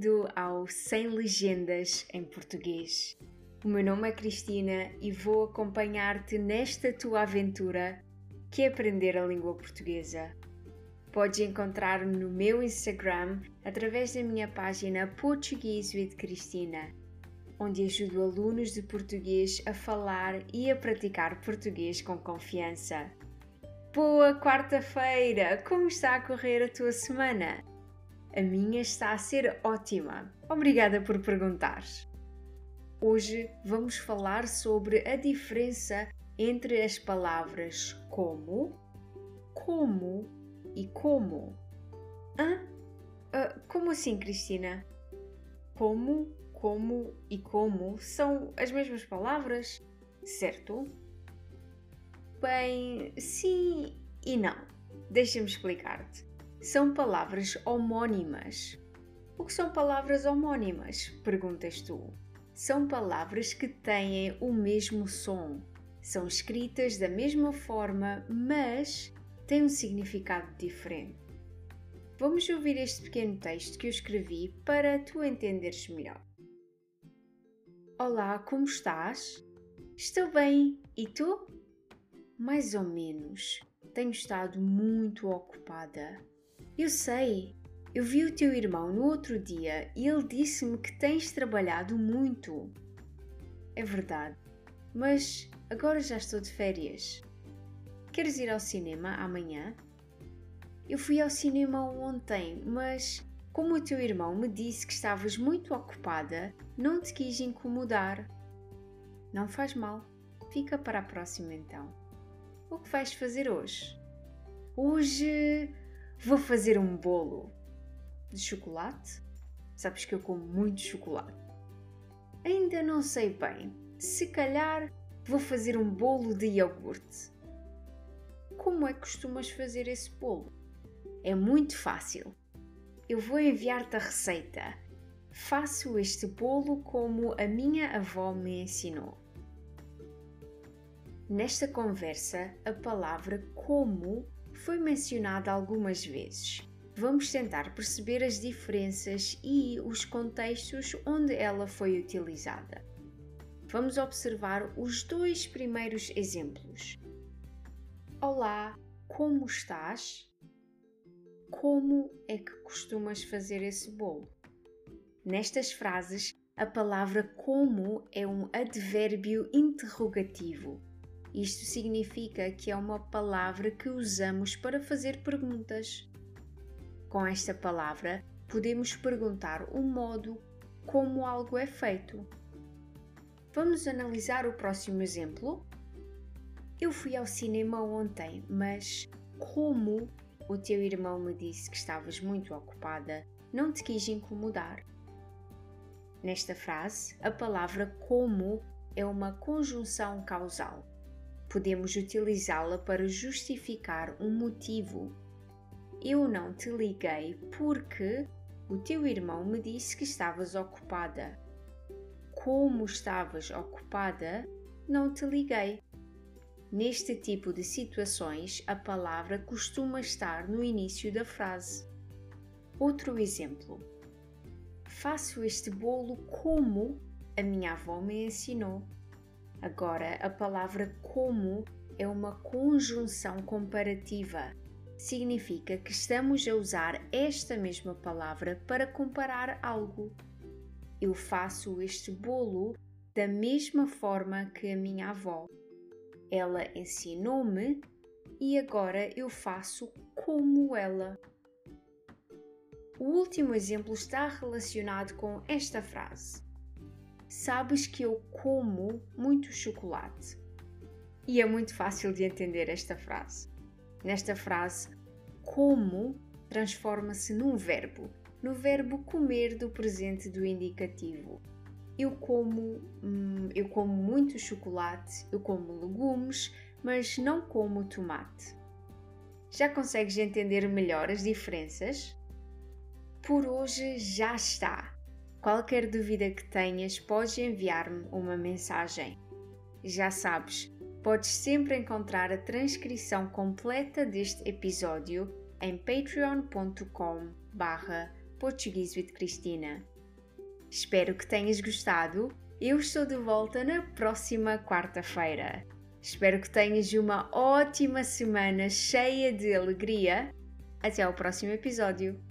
bem-vindo ao Sem Legendas em Português. O meu nome é Cristina e vou acompanhar-te nesta tua aventura que é aprender a língua portuguesa. Podes encontrar-me no meu Instagram através da minha página Português with Cristina, onde ajudo alunos de português a falar e a praticar português com confiança. Boa quarta-feira! Como está a correr a tua semana? A minha está a ser ótima. Obrigada por perguntar. Hoje vamos falar sobre a diferença entre as palavras como, como e como. Hã? Uh, como assim, Cristina? Como, como e como são as mesmas palavras, certo? Bem, sim e não. Deixa-me explicar-te. São palavras homónimas. O que são palavras homónimas? Perguntas tu. São palavras que têm o mesmo som. São escritas da mesma forma, mas têm um significado diferente. Vamos ouvir este pequeno texto que eu escrevi para tu entenderes melhor. Olá, como estás? Estou bem, e tu? Mais ou menos. Tenho estado muito ocupada. Eu sei. Eu vi o teu irmão no outro dia e ele disse-me que tens trabalhado muito. É verdade, mas agora já estou de férias. Queres ir ao cinema amanhã? Eu fui ao cinema ontem, mas como o teu irmão me disse que estavas muito ocupada, não te quis incomodar. Não faz mal. Fica para a próxima então. O que vais fazer hoje? Hoje Vou fazer um bolo de chocolate. Sabes que eu como muito chocolate. Ainda não sei bem. Se calhar vou fazer um bolo de iogurte. Como é que costumas fazer esse bolo? É muito fácil. Eu vou enviar-te a receita. Faço este bolo como a minha avó me ensinou. Nesta conversa, a palavra como foi mencionada algumas vezes. Vamos tentar perceber as diferenças e os contextos onde ela foi utilizada. Vamos observar os dois primeiros exemplos. Olá, como estás? Como é que costumas fazer esse bolo? Nestas frases, a palavra como é um advérbio interrogativo isto significa que é uma palavra que usamos para fazer perguntas. Com esta palavra, podemos perguntar o modo como algo é feito. Vamos analisar o próximo exemplo? Eu fui ao cinema ontem, mas como o teu irmão me disse que estavas muito ocupada, não te quis incomodar. Nesta frase, a palavra como é uma conjunção causal podemos utilizá-la para justificar um motivo. Eu não te liguei porque o teu irmão me disse que estavas ocupada. Como estavas ocupada, não te liguei. Neste tipo de situações, a palavra costuma estar no início da frase. Outro exemplo. Faço este bolo como a minha avó me ensinou. Agora, a palavra como é uma conjunção comparativa. Significa que estamos a usar esta mesma palavra para comparar algo. Eu faço este bolo da mesma forma que a minha avó. Ela ensinou-me e agora eu faço como ela. O último exemplo está relacionado com esta frase sabes que eu como muito chocolate. E é muito fácil de entender esta frase. Nesta frase, como transforma-se num verbo, no verbo comer do presente do indicativo. Eu como, hum, eu como muito chocolate, eu como legumes, mas não como tomate. Já consegues entender melhor as diferenças? Por hoje já está. Qualquer dúvida que tenhas, podes enviar-me uma mensagem. Já sabes, podes sempre encontrar a transcrição completa deste episódio em patreon.com barra. Espero que tenhas gostado. Eu estou de volta na próxima quarta-feira. Espero que tenhas uma ótima semana cheia de alegria. Até ao próximo episódio.